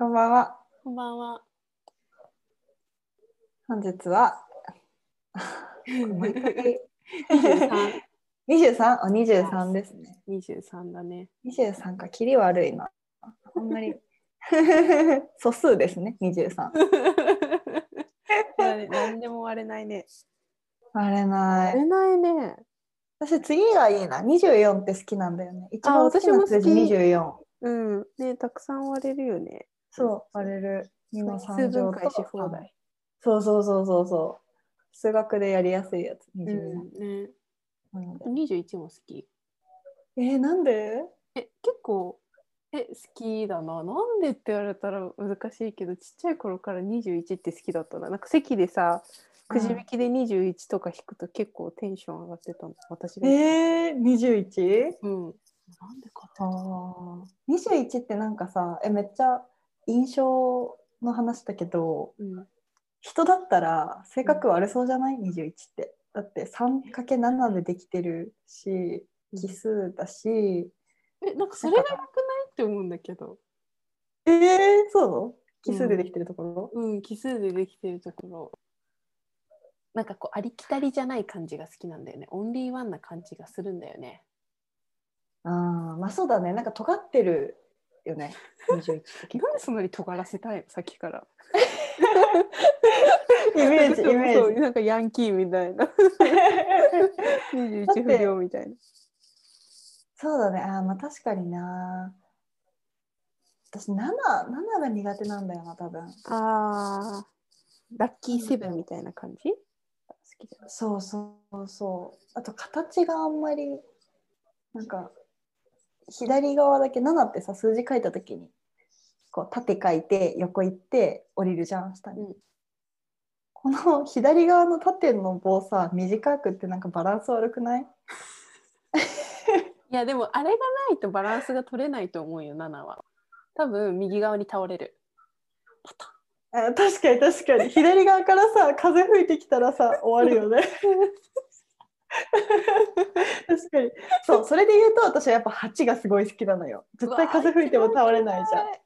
こんばんは。こんばんは。本日は 二23、あ23ですね。十三だね。23か、切り悪いな。あんまり 素数ですね、23。ななんでも割れないね。割れない。割れないね。私、次がいいな。24って好きなんだよね。一番好きな数字24。うん。ねたくさん割れるよね。そう、割れる。2の数3乗分解し放題。そうそうそうそうそう。数学でやりやすいやつ、う24。ん。ね。なので二十一も好き。えー、なんで？え、結構。え、好きだな。なんでって言われたら難しいけど、ちっちゃい頃から21って好きだったな。なんか席でさ、くじ引きで21とか引くと結構テンション上がってたの。私が。えー、21? うん。なんでかって。あー21ってなんかさえめっちゃ印象の話だけどうん。人だったら性格悪そうじゃない、21ってだって 3×7 でできてるし奇数だし、え、なんかそれが良くない？って思うんだけど。えー、そう奇数でできてるところ、うん、奇数でできてるところ。なんかこうありきたりじゃない感じが好きなんだよね。オンリーワンな感じがするんだよね。ああまあそうだねなんか尖ってるよね21って結なんでそんなに尖らせたいの？さっきから。構イメージイメージなんかヤンキーみたいな。21不良みたいな。そうだねあーまあ確かにな私 7, 7が苦手なんだよな多分ああ、ラッキーセブンみたいな感じ？そうそうそう。あと形があんまりなんか左側だけ7ってさ数字書いた時にこう縦書いて横行って降りるじゃん下に。うんこの左側の縦の棒さ短くってなんかバランス悪くない？いやでもあれがないとバランスが取れないと思うよ、7は。多分右側に倒れる。あ確かに確かに左側からさ風吹いてきたらさ終わるよね。確かにそうそれで言うと私はやっぱ8がすごい好きなのよ。絶対風吹いても倒れないじゃん。え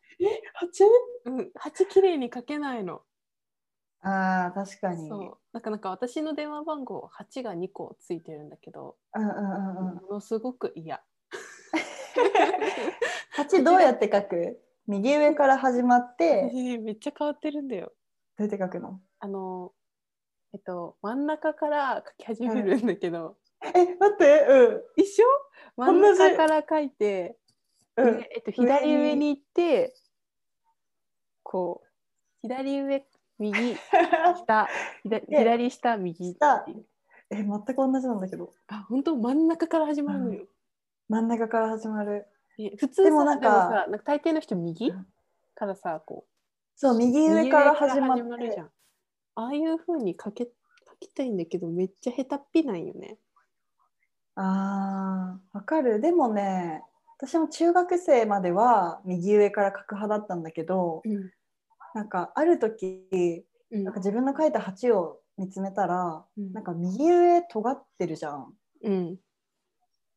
8? ん。うん、8綺麗に書けないの。あー確かに。そう。なんかなんか私の電話番号8が2個ついてるんだけど、うんうんうんうん。ものすごく嫌。8どうやって書く？右上から始まってめっちゃ変わってるんだよ。どうやって書くの？あの、えっと、真ん中から書き始めるんだけど、え待って一緒？真ん中から書いて、うん。えっと、左上に行って、こう、左上、右、下、左で左下、右下。え全く同じなんだけど。あ、本当真ん中から始まるのよ。真ん中から始まる。え普通さでもなんかなんか大抵の人右？うん。からさこそう右う上から始ま右上ってるじゃんああいう風に書け書きたいんだけどめっちゃ下手っぴなんよね。あーわかる。でもね私も中学生までは右上から書く派だったんだけどうん。なんかある時うん。なんか自分の書いた8を見つめたらうん。なんか右上尖ってるじゃん。うん。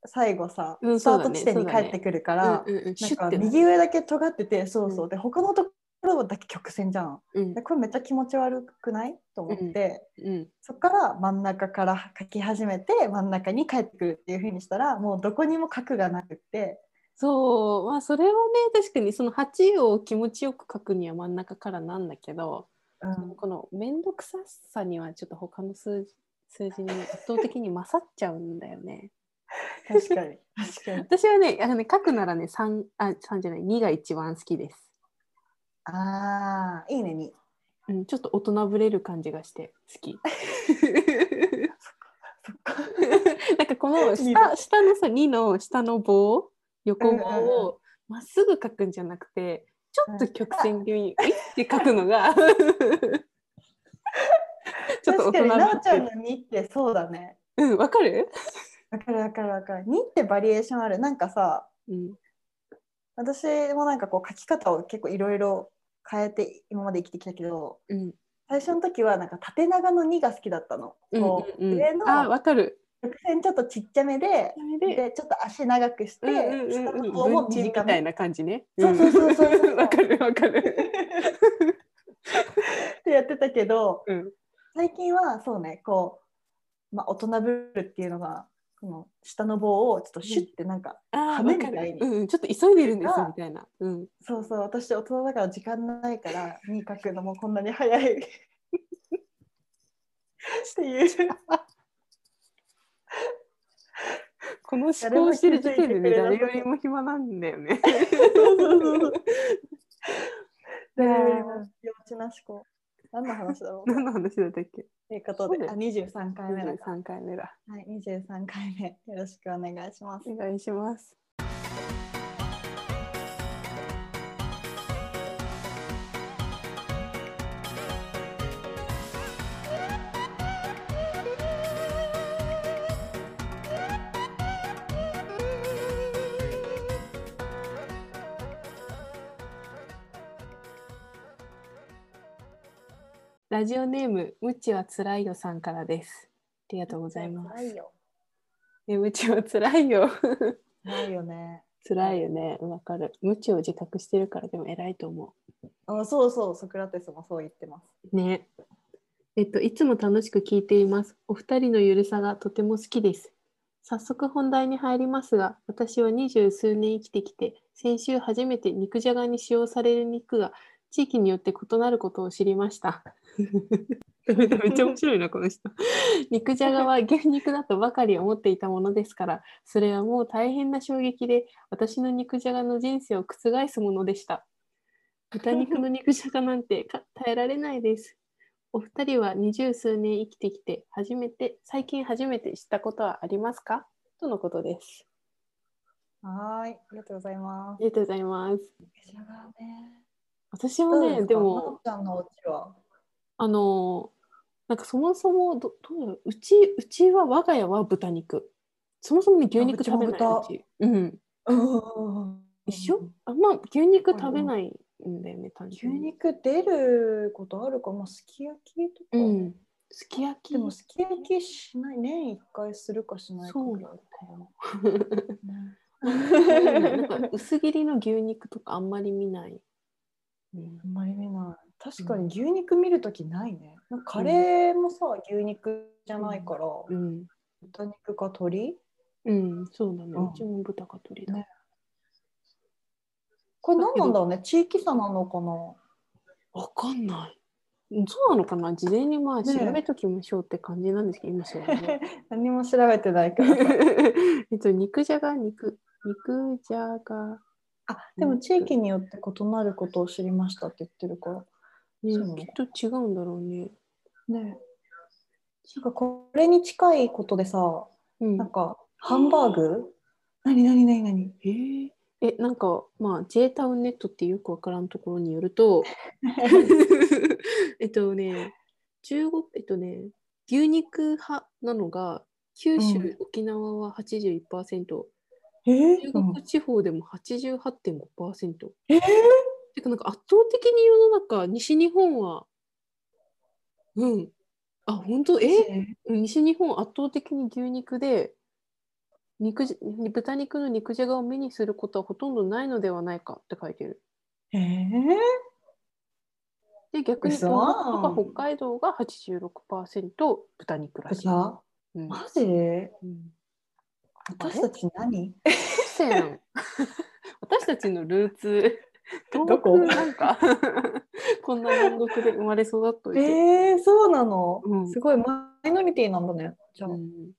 最後さ、うんスタート地点に帰ってくるから、うんうんうん。なんか右上だけ尖っててそうそう、うん。で他のとだけ曲線じゃん。うん。でこれめっちゃ気持ち悪くない？と思って、うん。そっから真ん中から書き始めて真ん中に帰ってくるっていう風にしたらもうどこにも角がなくって。そう。まあそれはね確かにその8を気持ちよく書くには真ん中からなんだけど、うん。この面倒くささにはちょっと他の数字数字に圧倒的に勝っちゃうんだよね。確かに。確かに。私はね、あのね書くならね、3、あ、3じゃない、2が一番好きです。あーいいねに。うん、ちょっと大人ぶれる感じがして好き。なんかこの下下のさ2の下の棒横棒をまっすぐ書くんじゃなくてちょっと曲線気味にウィッて書くのが ちょっと確かに大人ぶなおちゃんのってる。2ってそうだね。うんわかる、わかるわかるわかる。2ってバリエーションある。なんかさうん。私もなんかこう書き方を結構いろいろ変えて今まで生きてきたけどうん最初の時はなんか縦長の2が好きだったの。うんこううんうん、上のあわかる。曲線ちょっとちっちゃめでででちょっと足長くして、うんうんうん下も短めたいな感じね。そうそうそうそうわかるわかる。ってやってたけどうん最近はそうねこう、まあ、大人ブルっていうのがこの下の棒をちょっとシュッてなんか、ああ羽わかるみたいに。うんちょっと急いでるんですがみたいな。うん。そうそう私大人だから時間ないから2書くのもこんなに早い っていうこの思考してる時点でね誰よりも暇なんだよね。そうそうそうそう 幼稚な思考何の話だろう？何の話だったっけ？ということであ23回目だから。23回目だ。はい23回目。よろしくお願いします。お願いします。ラジオネームむちはつらいよさんからです。ありがとうございます。辛いよね、むちはつらいよ。辛いよね辛いよね。わかる。無知を自覚してるからでも偉いと思あそうそうソクラテスもそう言ってますう。ね。えっと、いつも楽しく聞いています。お二人のゆるさがとても好きです。早速本題に入りますが、私は二十数年生きてきて、先週初めて肉じゃがに使用される肉が地域によって異なることを知りました。めっちゃ面白いな、この人。肉じゃがは牛肉だとばかり思っていたものですから、それはもう大変な衝撃で、私の肉じゃがの人生を覆すものでした。豚肉の肉じゃがなんてか耐えられないです。お二人は二十数年生きてきて、初めて、最近初めて知ったことはありますか？とのことです。はーいありがとうございまありがとうございます。すじゃがね私もね、でもあの、なんかそもそもど、どうう、うち、うちは我が家は豚肉。そもそもね、牛肉食べない豚うち。うん。一緒？あんま牛肉食べないんだよね、単牛純に。肉出ることあるかまあすき焼きとか、うん。すき焼き。でもすき焼きしない年一回するかしないかそうぐらないんだよ。薄切りの牛肉とかあんまり見ない。うん。あんまり見ない。確かに牛肉見るときないね。なんかカレーもさ、牛肉じゃないから、うん、豚肉か鶏？うん、そうだね。うちも豚か鶏だ。ね。これ何なんだろうね？地域差なのかな？わかんない。うんそうなのかな？事前にまあ調べときましょうって感じなんですけど、今そうだね。何も調べてないからさ。えっと、肉じゃが、肉、肉じゃが、あでも地域によって異なることを知りましたって言ってるから。ねそきっと違うんだろうね。ね。なんかこれに近いことでさうん。なんかハンバーグ？何何何何？えー。え、なんか、まあ、J タウンネットってよくわからんところによると、えっとね、中国、えっとね、牛肉派なのが、九州、うん。沖縄は81%、えー中国地方でも88.5%。えー？てか、なんか圧倒的に世の中、西日本は、うん。あ、本当？え？う。ん西日本圧倒的に牛肉で肉じ豚肉の肉じゃがを目にすることはほとんどないのではないかって書いてる。えー？で逆に嘘。東北とか北海道が86%豚肉らしい。豚うん。マジ？うん私たち何？私たちのルーツ。東どこ？北なんか。こんな南国で生まれ育っといて。えー、そうなの、うん。すごいマイノリティなんだねじゃあ、うん。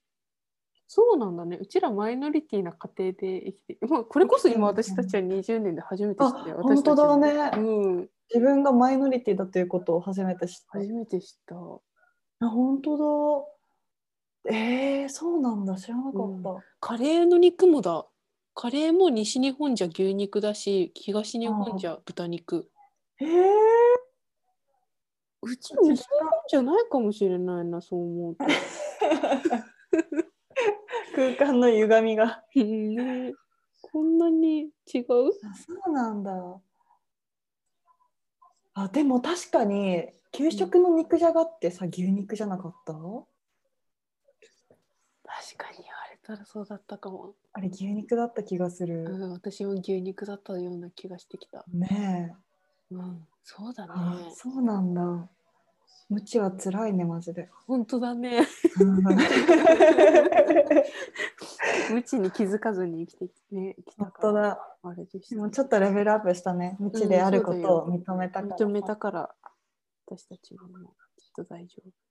そうなんだね。うちらマイノリティな家庭で生きて、まあ、これこそ今私たちは20年で初めて知あって、本当だね、うん、自分がマイノリティだということを初めて知った。初めて知った。あ本当だえー、そうなんだ。知らなかった、カレーの肉もだ。カレーも西日本じゃ牛肉だし、東日本じゃ豚肉。えー、うち西日本じゃないかもしれないな、そう思うと。空間の歪みが。うんね、こんなに違う？あそうなんだ。あでも確かに給食の肉じゃがってさ牛肉じゃなかった？確かに言われたらそうだったかも。あれ牛肉だった気がする。うん、私も牛肉だったような気がしてきた。ねえ。うん、そうだね。あそうなんだ。無知は辛いね、マジで。本当だね。うん無知に気づかずに生きてき,、ね、きた本。当だ。あれでしもちょっとレベルアップしたね。無知であることを認めたから。認めたから、私たちももうきっと大丈夫。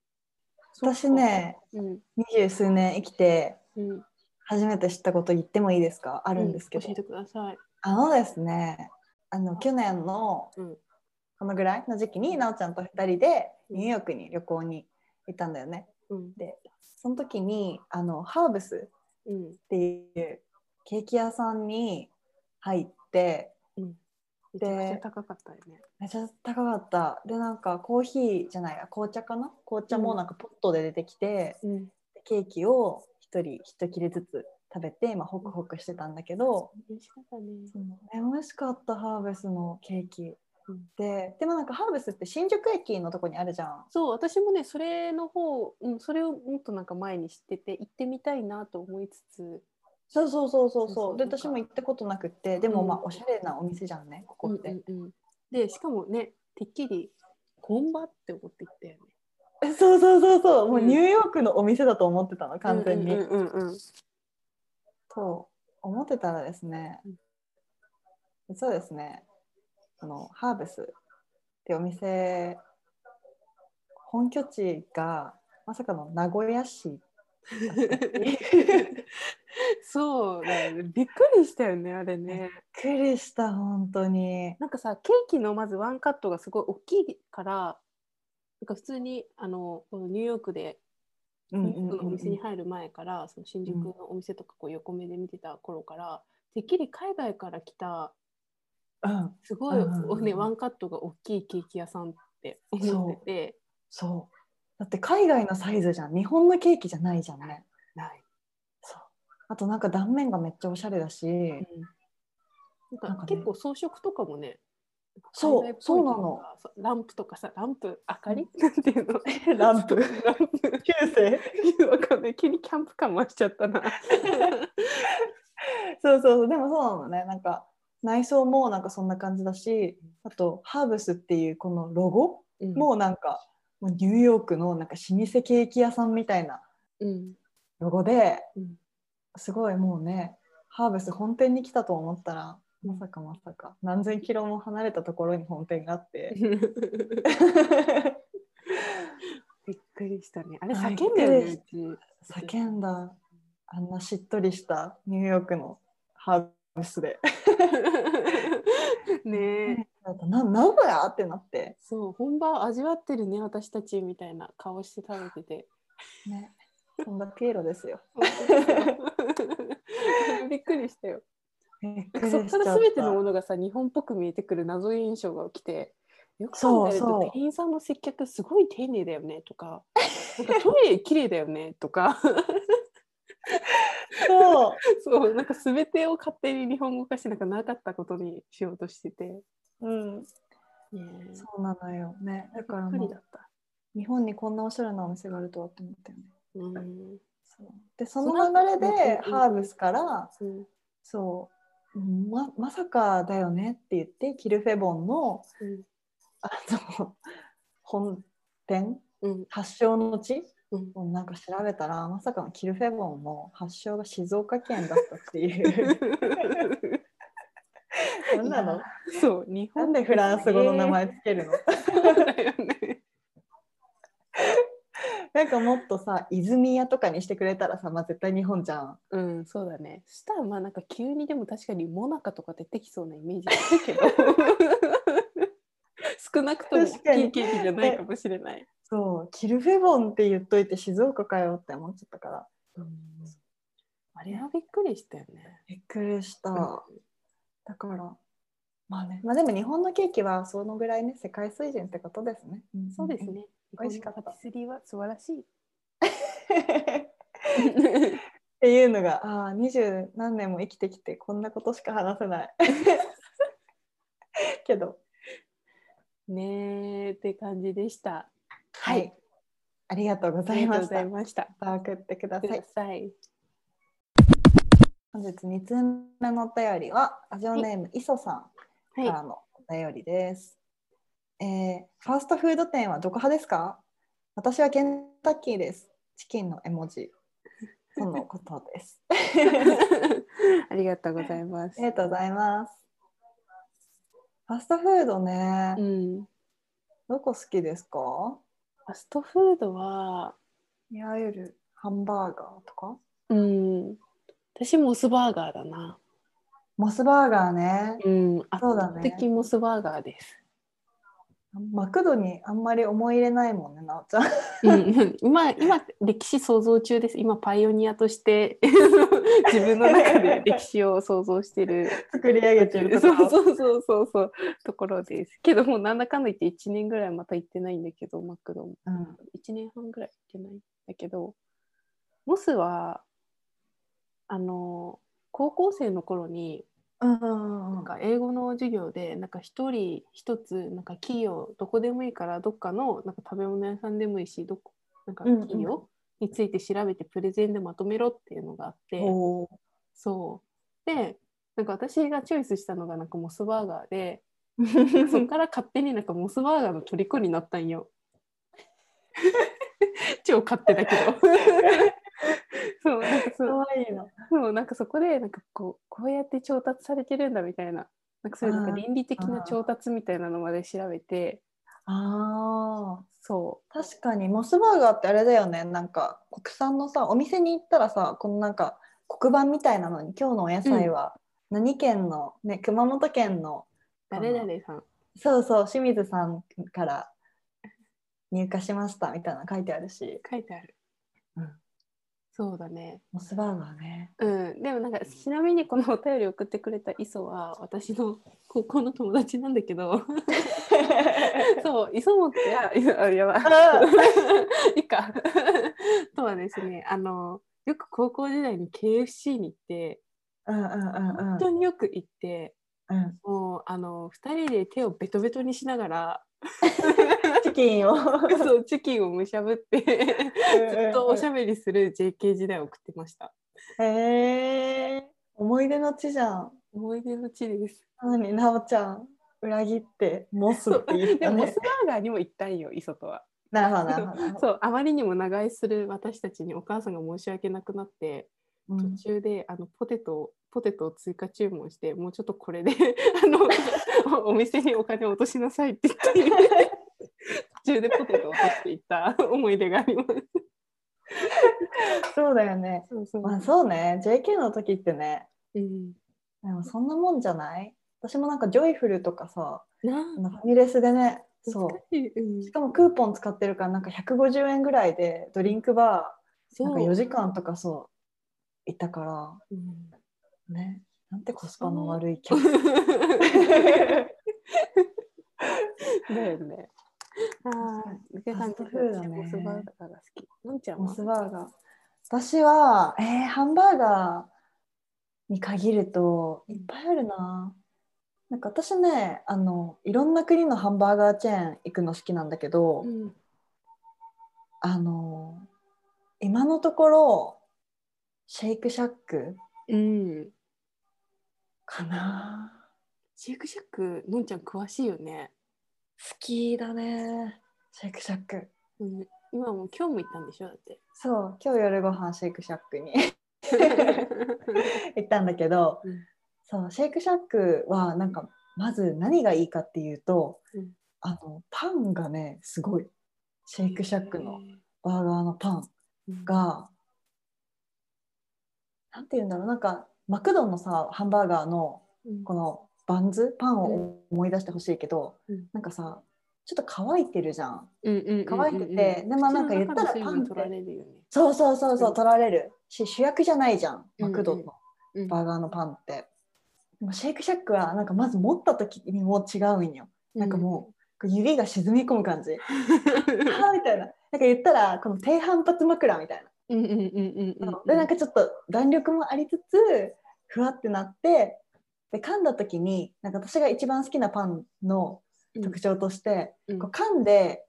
私ね、うん、二十数年生きてうん、初めて知ったこと言ってもいいですか？あるんですけど、教えてください。あのですねあの去年のうん。このぐらいの時期になおちゃんと2人でニューヨークに旅行に行ったんだよね。うん、でその時にあのハーブスうん、っていうケーキ屋さんに入ってうん。めちゃくちゃ高かったよね。めちゃ高かったでなんかコーヒーじゃないや紅茶かな？紅茶もなんかポットで出てきて、うん、ケーキを1人1切れずつ食べて、まあ、ホクホクしてたんだけど、美味しかったね。美味しかったハーブスのケーキ、うんででもなんかハーブスって新宿駅のとこにあるじゃんそう、私もね、それの方、うん、それをもっとなんか前に知ってて、行ってみたいなと思いつつ。そうそうそうそう。そうで私も行ったことなくってでもまあうんおしゃれなお店じゃんねここって、うんうんうん、で、しかもね、てっきり本場って思って行ったよね。えそうそうそうそう。もううん。ニューヨークのお店だと思ってたの完全に、うんうんうん。う。んと思ってたらですねうんそうですね。あのハーブスってお店本拠地がまさかの名古屋市 そうだよね。びっくりしたよね、あれね。びっくりした本当に。なんかさ、ケーキのまずワンカットがすごい大きいから、なんか普通にあのこのニューヨークでうんニューヨークのお店に入る前から、その新宿のお店とかこう横目で見てた頃から、てっきり海外から来たうん。すごい、うんね、ワンカットが大きいケーキ屋さんって思ってて、そう。だって海外のサイズじゃん。日本のケーキじゃないじゃんねあとなんか断面がめっちゃおしゃれだし、なんかなんかね。結構装飾とかもね、そうそうなの。ランプとかさ、ランプ、明かり、なんていうの？ランプ。ランプ。中世 わかんない。急にキャンプ感増しちゃったな。そうそうそう。でもそうなのね。なんか内装もなんかそんな感じだしあとハーブスっていうこのロゴ？もなんかもうニューヨークのなんか老舗ケーキ屋さんみたいなうん、ロゴでうん、すごいもうねハーブス本店に来たと思ったらまさかまさか何千キロも離れたところに本店があってびっくりしたね。あれはい叫んだよね。叫んだあんなしっとりしたニューヨークのハーブスで ねえ。な名古屋？ってなってそう、本場味わってるね、私たちみたいな顔して食べてて。ねそんなピエロですよ びっくりしたよ。そっりしちゃったから全てのものがさ、日本っぽく見えてくる謎現象が起きて。よく考えると店員さんの接客すごい丁寧だよねとか、なんかトイレ綺麗だよねとか、そう そうなんか全てを勝手に日本語化してなんかなかったことにしようとしてて、うん、ねえそうなのよね。だから。日本にこんなおしゃれなお店があるとはって思ったよね。うんでその流れでハーブスからう。んそうままさかだよねって言ってキルフェボンのうん。あの本店うん。発祥の地うん。をなんか調べたらまさかのキルフェボンも発祥が静岡県だったっていう。何なの？そう、日本でフランス語の名前つけるの？そうだよね。なんかもっとさ泉屋とかにしてくれたらさ、まあ、絶対日本じゃん。うん、そうだね。そしたらまあなんか急にでも確かにモナカとか出てきそうなイメージだけど 少なくとも確かにいいケーキじゃないかもしれない。そうキルフェボンって言っといて静岡かよって思っちゃったからあれはびっくりしたよね。びっくりした。だからまあねまあでも日本のケーキはそのぐらいね世界水準ってことですね。そうですね。美味しかった。パティスリーは素晴らしい。っていうのがああ二十何年も生きてきてこんなことしか話せない。けどねえって感じでした。はい。ありがとうございました。ありがとうござい。ました。また。送ってください。本日2通目のお便りはラジオネーム、磯さんからはのお便りです、えーファーストフード店はどこ派ですか？私はケンタッキーです。チキンの絵文字とのことです。い。ありがとうございますあり。がとうございます。ファストフードね、うん。どこ好きですか？ファストフードは、いわゆるハンバーガーとか？うん。私モスバーガーだな。モスバーガーね。うん。圧そうだね倒的モスバーガーです。マクドにあんまり思い入れないもんね、なおちゃん。うん、今今歴史創造中です。今パイオニアとして 自分の中で歴史を創造してる 作り上げてるとそうころ。そうそうそうそうところです。けどもうなんだかんだ言って1年ぐらいまた行ってないんだけどマクドもうん1年半ぐらい行ってないんだけどモスはあの高校生の頃になんか英語の授業でなんか一人一つなんか企業どこでもいいからどっかのなんか食べ物屋さんでもいいしどこなんかうんうん。企業について調べてプレゼンでまとめろっていうのがあって、おー。そう。でなんか私がチョイスしたのがなんかモスバーガーで そっから勝手になんかモスバーガーの虜になったんよ。超勝手だけど。そうなんかそう。かわいいな。そうなんかそこでなんかこうこうやって調達されてるんだみたいななんかそういうなんか倫理的な調達みたいなのまで調べて。ああ、そ確かにモスバーガーってあれだよね。なんか国産のさ、お店に行ったらさ、このなんか黒板みたいなのに今日のお野菜は何県の、ね、熊本県のう誰々さん。そうそう清水さんから入荷しましたみたいなの書いてあるし、書いてある、うんそうだね。モスバーガーね。うん。でもなんかちなみにこのお便り送ってくれた磯は私の高校の友達なんだけど。そう磯本やいやあやばい。いか。とはですねあのよく高校時代に KFC に行ってうんうんうんうん。本当によく行ってうん。もうあの2人で手をベトベトにしながら チキンを。そうチキンをむしゃぶってずっとおしゃゃべりする JK 時代を送ってました。へえ思い出の地じゃん。思い出の地です。なのになおちゃん裏切ってモスって言ったねでもモス。バーガーにも行ったんよ磯とは。なるほどなるほど。そうあまりにも長居する私たちにお母さんが申し訳なくなってうん途中であのポテトをポテトを追加注文してもうちょっとこれで あのおお店にお金を落としなさいって言って途中でポテトを落としていった思い出があります。そうだよね。そうそう。まあそうね。JK の時ってね。うん、でもそんなもんじゃない？私もなんかジョイフルとかさファミレスでねそう。しかもクーポン使ってるからなんか150円ぐらいでドリンクバーなんか4時間とかそう行ったからうん。ね。なんてコスパの悪い客。だよ ね。あね。モスバーガーが好き。のんちゃんは？モスバーガー私はえー、ハンバーガーに限るといっぱいあるな。なんか私ねあのいろんな国のハンバーガーチェーン行くの好きなんだけど、うん、あの今のところシェイクシャック？うん。かな。シェイクシャック、のんちゃん詳しいよね。好きだね。シェイクシャック。うん、今も今日も行ったんでしょだって。そう。今日夜ご飯シェイクシャックに。行ったんだけど、うん。そう。シェイクシャックはなんかまず何がいいかっていうと、うん。あのパンがねすごい。シェイクシャックのバーガーのパンが、なんて言うんだろうなんかマクドのさハンバーガーのうん、このバンズパンを思い出してほしいけど、うん。なんかさちょっと乾いてるじゃん。うんうんうんうんうん。乾いててでもなんか言ったら口の中の水分取られるよね。そうそうそうそう、うん。取られる。し主役じゃないじゃんマクドのうん。バーガーのパンって、でもシェイクシャックはなんかまず持った時にもう違うんよ。なんかもう指が沈み込む感じ、あーみたいな。なんか言ったらこの低反発枕みたいなうんうんうんうん。でなんかちょっと弾力もありつつふわってなってで噛んだ時になんか私が一番好きなパンの特徴として、うんこう噛んで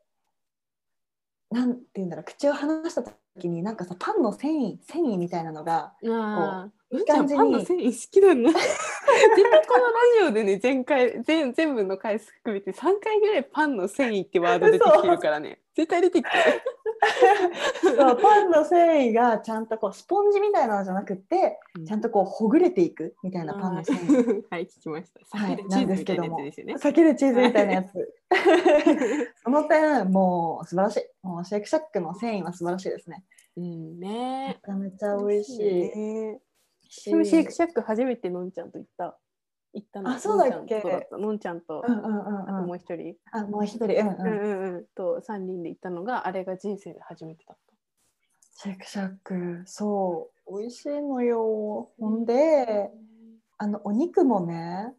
なんて言うんだろう口を離した時になんかさパンの繊維繊維みたいなのがああ、いいうんちゃん感じにパンの繊維好きだな。絶対このラジオでね、前回全全部の回数含めて3回ぐらいパンの繊維ってワード出てきてるからね。絶対出てきてる。そうパンの繊維がちゃんとこうスポンジみたいなのじゃなくってちゃんとこうほぐれていくみたいなパンの繊維 はい、聞きました。はいなんつですよね。避けるチーズみたいなやつ その点もう素晴らしいもうシェイクシャックの繊維は素晴らしいですねうんめね。ちゃめちゃ美味しいね。シェイクシャック初めてのんちゃんと行った。行ったの。あそうだっけ？のんちゃんとうん。うんうんあとうんもう一人。あもう一人うんうん、うんうんうん。と3人で行ったのが、あれが人生で初めてだっシェイクシャックそう美味しいのよた。ほんであのお肉もね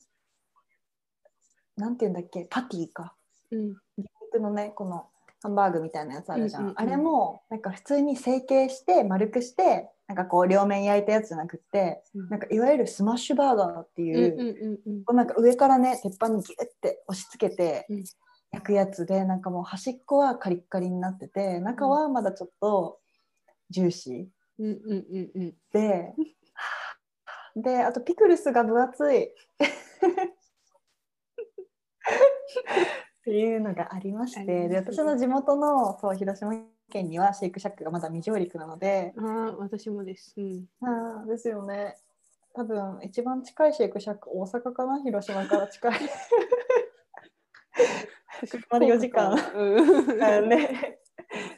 なんていうんだっけ？パティかうん。肉のねこのハンバーグみたいなやつあるじゃん,、うんうんうんあれもなんか普通に成形して丸くしてなんかこう両面焼いたやつじゃなくってなんかいわゆるスマッシュバーガーってうんいう、うなんか上からね鉄板にギュッて押し付けてうん。焼くやつでなんかもう端っこはカリッカリになってて中はまだちょっとジューシうんうんうんうん。ーで であとピクルスが分厚い。っていうのがありましあてで私の地元のそう広島県にはシェイクシャックがまだ未上陸なのでああ、私もです。うん。あーですよね多分一番近いシェイクシャック大阪かな？広島から近い車で4時間うん。ね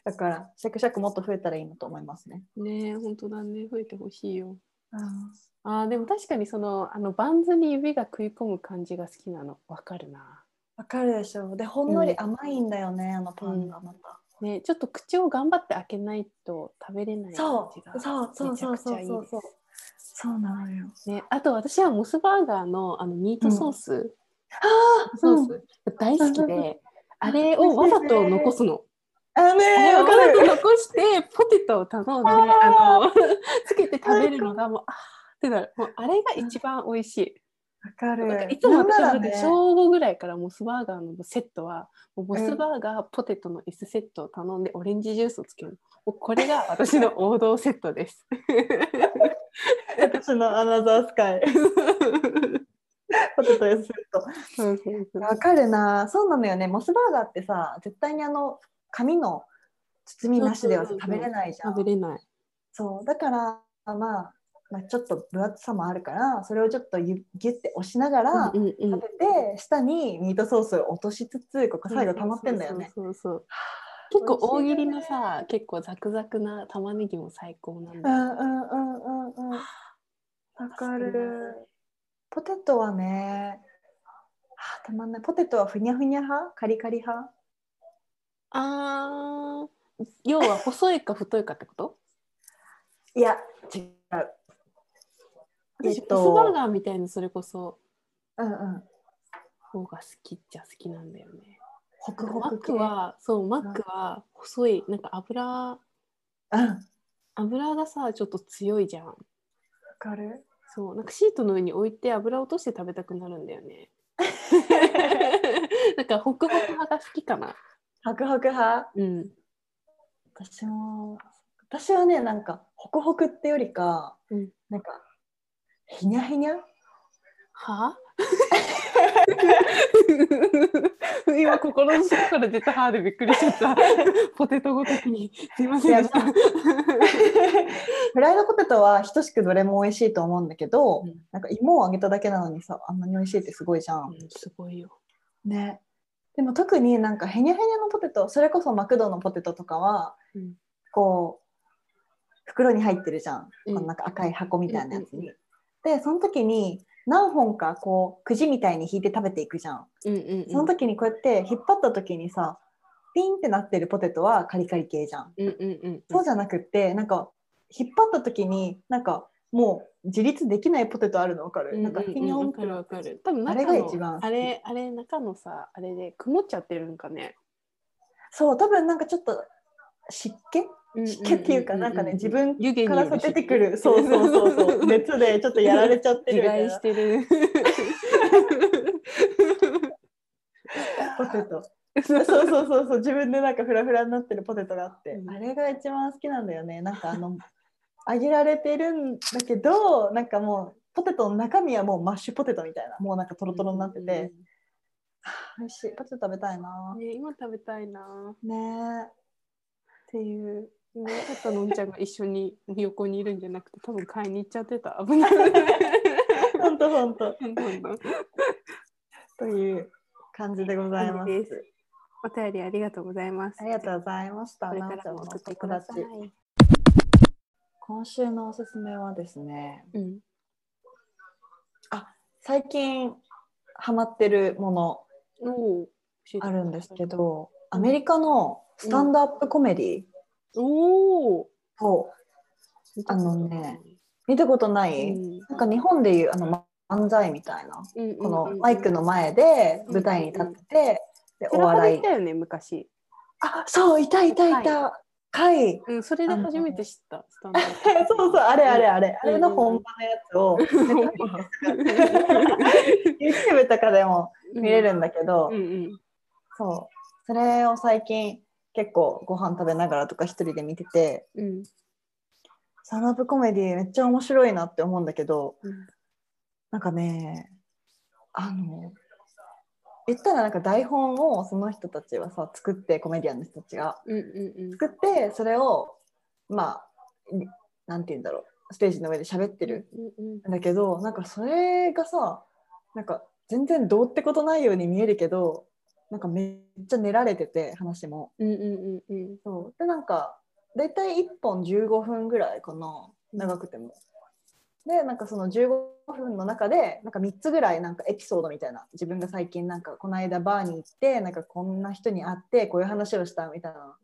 だからシェイクシャックもっと増えたらいいなと思いますねねえ、本当だね。増えてほしいよ。あああ、でも確かにその、あの、バンズに指が食い込む感じが好きなの。わかるな。わかるでしょでほんのり甘いんだよね、あのパンがまた、ねちょっと口を頑張って開けないと食べれない感そじがうそうそうそうそうめちゃくちゃいいです。そうそうそうなのよ。ね、あと私はモスバーガーのあのミートソース、あソース大好きで、あれをわざと残すの。あねあれをわざと残してポテトを頼んであの つけて食べるのがもうあーってなる。もうあれが一番美味しい。わかる。いつも私はだってなんならね。小5ぐらいからモスバーガーのセットはモスバーガー、ポテトの S セットを頼んでオレンジジュースをつける。これが私の王道セットです。私のアナザースカイ。ポテト S セット。わかるな。そうなのよね。モスバーガーってさ絶対にあの紙の包みなしでは食べれないじゃん。食べれない。そう。だからまあ、まあ、ちょっと分厚さもあるからそれをちょっとギュッて押しながら食べて、下にミートソースを落としつつここ最後溜まってんだよね。そうそうそう結構大切りのさ結構ザクザクな玉ねぎも最高なんだよ。うんうんうんうんうん。わかる。ポテトはね、はあたまんない。ポテトはふにゃふにゃ派？カリカリ派？あー要は細いか太いかってこと？いや、違う。え私、っとバーガーみたいにそれこそうんうん。方が好きっちゃ好きなんだよね。ホクマックホク系。はそうマックは細いなんか油うん。わ油がさちょっと強いじゃん。かる。そうなんかシートの上に置いて油落として食べたくなるんだよね。なんかホクホク派が好きかな。ホクホク派？うん。私も、私はね、なんか、ホクホクってよりか、うんなんか、ひにゃひにゃ？は？今心の底から出た歯でびっくりしちゃった。ポテトごときに。すいません。フライドポテトは等しくどれも美味しいと思うんだけど、うんなんか芋を揚げただけなのにさあんなに美味しいってすごいじゃん。うんすごいよ。ね。でも特になんかへにゃへにゃのポテトそれこそマクドのポテトとかはうんこう袋に入ってるじゃんこのなんか赤い箱みたいなやつに。うんでその時に何本かこうくじみたいに引いて食べていくじゃん。うんうんその時にこうやって引っ張った時にさピンってなってるポテトはカリカリ系じゃん。うんうんうんそうじゃなくってなんか引っ張った時になんかもう自立できないポテトあるの分かる、うんなんかフィニョンってわかる。多分あれが一番あれあれ中のさあれで曇っちゃってるんかね。そう多分なんかちょっと湿気？湿気っていうかなんかね自分から出てくる。そうそうそうそう。熱でちょっとやられちゃってるみたいな。してる。ポテト。そうそうそうそう。自分でなんかフラフラになってるポテトがあって、うん。あれが一番好きなんだよね。なんかあの揚げられてるんだけどなんかもうポテトの中身はもうマッシュポテトみたいな。もうなんかトロトロになってて、美味しい。ポテト食べたいなね、今食べたいなねっていう。ね、ちょっとのんちゃんが一緒に横にいるんじゃなくて多分買いに行っちゃってた。危ない。えほんとほんという感じでございます。お便りありがとうございます。ありがとうございました。これからも送ってく友ださい。達今週のおすすめはですね。うん。最近ハマってるものあるんですけど、アメリカのスタンドアップコメディおおをあのね見たことない、なんか日本でいうあの漫才みたいな、このマイクの前で舞台に立ってて、でお笑い。いたよね昔、あそういたいたいた。会うん、それで初めて知ったスタンド そうそうあれあれあれ。あれの本場のやつを YouTube とかでも見れるんだけど、うんうん。そう。それを最近結構ご飯食べながらとか一人で見ててうん。スタンドアップコメディめっちゃ面白いなって思うんだけどうん。なんかねあの言ったらなんか台本をその人たちはさ作ってコメディアンの人たちがうんうん作ってそれをまあなんて言うんだろうステージの上で喋ってるうんうん。んだけどなんかそれがさなんか全然どうってことないように見えるけどなんかめっちゃ練られてて話も。うんうんうんうん。そう。でなんか大体1本15分ぐらいかな。長くても。でなんかその15分の中でなんか3つぐらいなんかエピソードみたいな。自分が最近なんかこの間バーに行ってなんかこんな人に会ってこういう話をしたみたいな。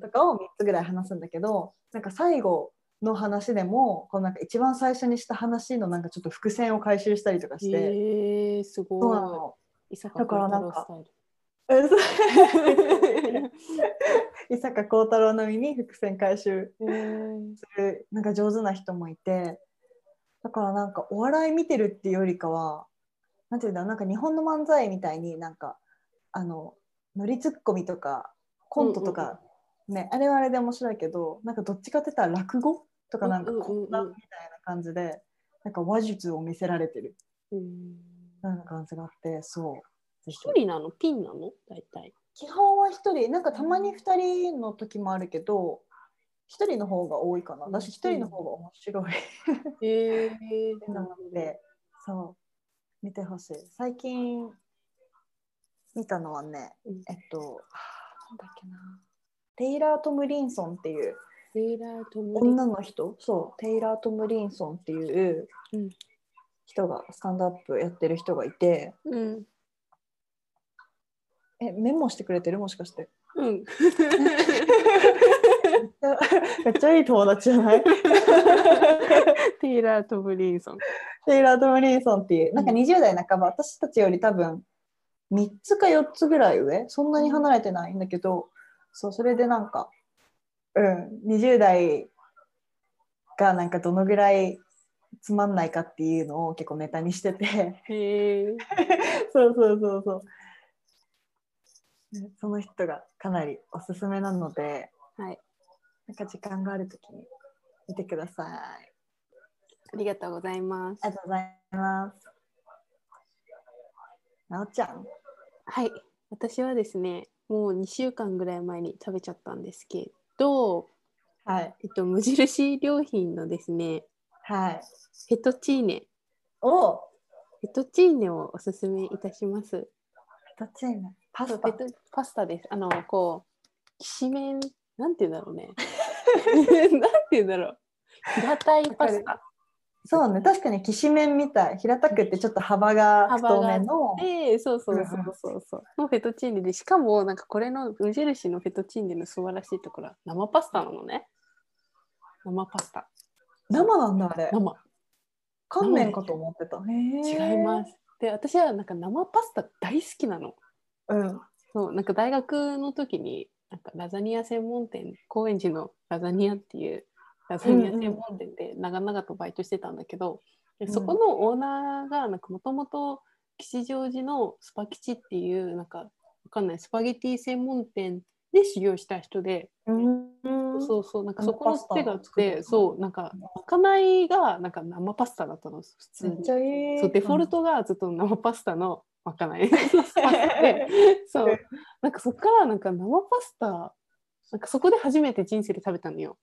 とかを3つぐらい話すんだけどなんか最後の話でもこのなんか一番最初にした話のなんかちょっと伏線を回収したりとかして、へえすそうごいだからなんか伊坂幸太郎並みに伏線回収するなんか上手な人もいてだからなんかお笑い見てるっていうよりかはなんていうんだなんか日本の漫才みたいになんかあのノリツッコミとかコントとか、ねあれはあれで面白いけどなんかどっちかって言ったら落語とかなんかうんうんうん。うんこんなみたいな感じでなんか話術を見せられてる。うん。な感じがあってそう一人なの？ピンなの？大体。基本は一人。なんかたまに二人の時もあるけど一人の方が多いかな。私一人の方が面白い。へえ なのでそう。見てほしい。最近見たのはね、うん。えっとはあなんだっけな。テイラー・トムリンソンっていうテイラー・トムリン。女の人。そう。テイラー・トムリンソンっていううん。人がスタンドアップやってる人がいてうんえメモしてくれてる？もしかして。うん。めっちゃいい友達じゃない？テイラー・トムリンソン。テイラー・トムリンソンっていう、なんかうん20代半ば、私たちより多分3つか4つぐらい上、そんなに離れてないんだけど、そう、それでなんか、うん、20代がなんかどのぐらいつまんないかっていうのを結構ネタにしてて、へえ そうそうそうそう。ねその人がかなりおすすめなので、はいなんか時間があるときに見てください。ありがとうございますありがとうございます。なおちゃん。はい私はですねもう2週間ぐらい前に食べちゃったんですけど、はい。えっと、無印良品のですねはい。フェトチーネおフェトチーネをおすすめいたしますフェトチーネ。パスタ。パスタですあのこうきしめんなんて言うんだろうね なんて言うんだろう平たいパスタそうね。確かにきしめんみたい。平たくってちょっと幅が太めの。でそうそうそうそうそうのフェトチーネでしかもなんかこれの無印のフェトチーネの素晴らしいところは生パスタなのね生パスタ生なんだあれ。生乾麺かと思ってた。へ違います。で私はなんか生パスタ大好きなの。す。うん。そうなんか大学の時になんかラザニア専門店高円寺のラザニアっていうラザニア専門店で長々とバイトしてたんだけど、でそこのオーナーがなんかもともと吉祥寺のスパ吉っていうなんかかんないスパゲティ専門店で修行した人で、うんそうそうなんかそこの手があってそうなんかまかないがなんか生パスタだったの普通に。そうデフォルトがずっと生パスタのまかない。パスタで。そう。なんかそっからなんか生パスタなんかそこで初めて人生で食べたのよ、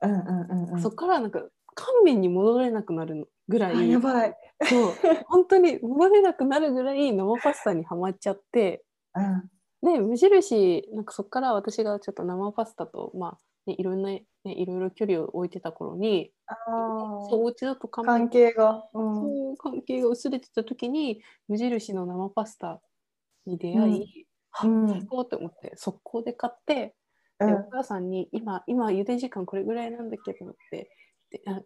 うんうんうんうん。そっからなんか乾麺に戻れなくなるのぐらあいやばい。そう。本当に戻れなくなるぐらい生パスタにはまっちゃって。うん。で無印なんかそこから私がちょっと生パスタとまあ、ね、いろんな、ね、いろいろ距離を置いてた頃にあそうお家だと関係が。うん。そう関係が薄れてた時に無印の生パスタに出会い、あうん。最高って思って速攻で買って、うん。でお母さんに今今茹で時間これぐらいなんだけどって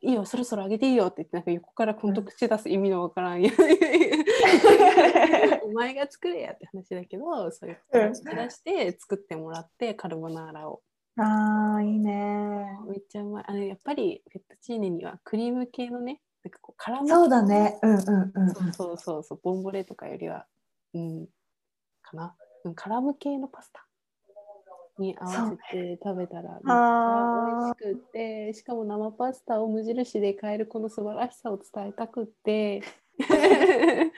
いいよそろそろあげていいよって言ってなんか横からこの口出す意味のわからん、お前が作れやって話だけどそういううん。口出して作ってもらってカルボナーラをああ、いいね。めっちゃうまいあのやっぱりフェットチーネにはクリーム系のねなんかこう絡むそうだね。うんうんうん。そうそうそうそう、ボンボレとかよりは、うん、かな。うん、絡む系のパスタに合わせて食べたらめっちゃ美味しくって、しかも生パスタを無印で買えるこの素晴らしさを伝えたくって。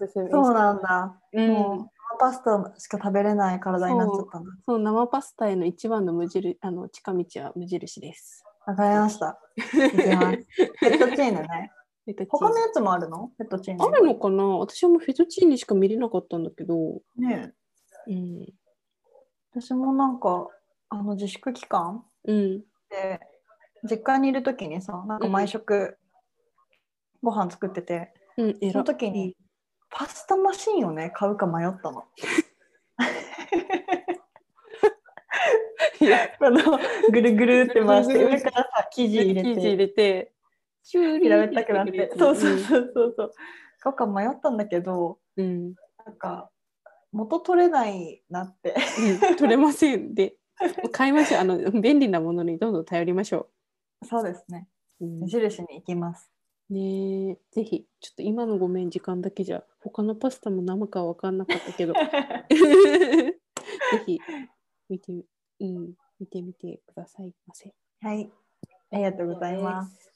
そうなんだ。うんもうパスタしか食べれない体になっちゃったんだ。そう生パスタへの一番の無印あの近道は無印です。わかりました。いきます。フェットチーネ他のやつもあるの？フェットチーネ。あるのかな？私はもうフェットチーネしか見れなかったんだけど、ねえうん、私もなんか、あの自粛期間うん、で、実家にいるときにさ、なんか毎食ご飯作ってて、うん、えその時にパスタマシンをね、買うか迷ったの。いやあのぐるぐるって回して、上からさ、生地入れ生地入て、れて、平べったくなって。そうそううそうそうそう。買うか迷ったんだけど、ん。うん。なんか、元取れないなって。うん取れませんで。買いましょう。あの便利なものにどんどん頼りましょそうですね。無印に行きます。ねえ、ぜひ、ちょっと今のごめん、時間だけじゃ、他のパスタも生かわかんなかったけど、ぜひ、見て、うん、見てみてくださいませ。はい。ありがとうございます。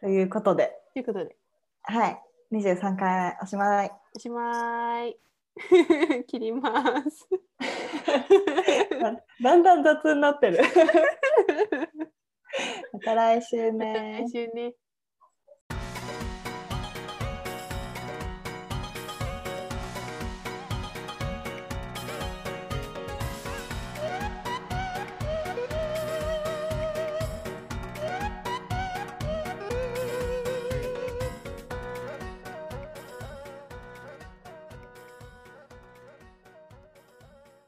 ということで、ということで、はい。23回おしまい。おしまい。切ります。だんだん雑になってる。また来週ね来。週ね。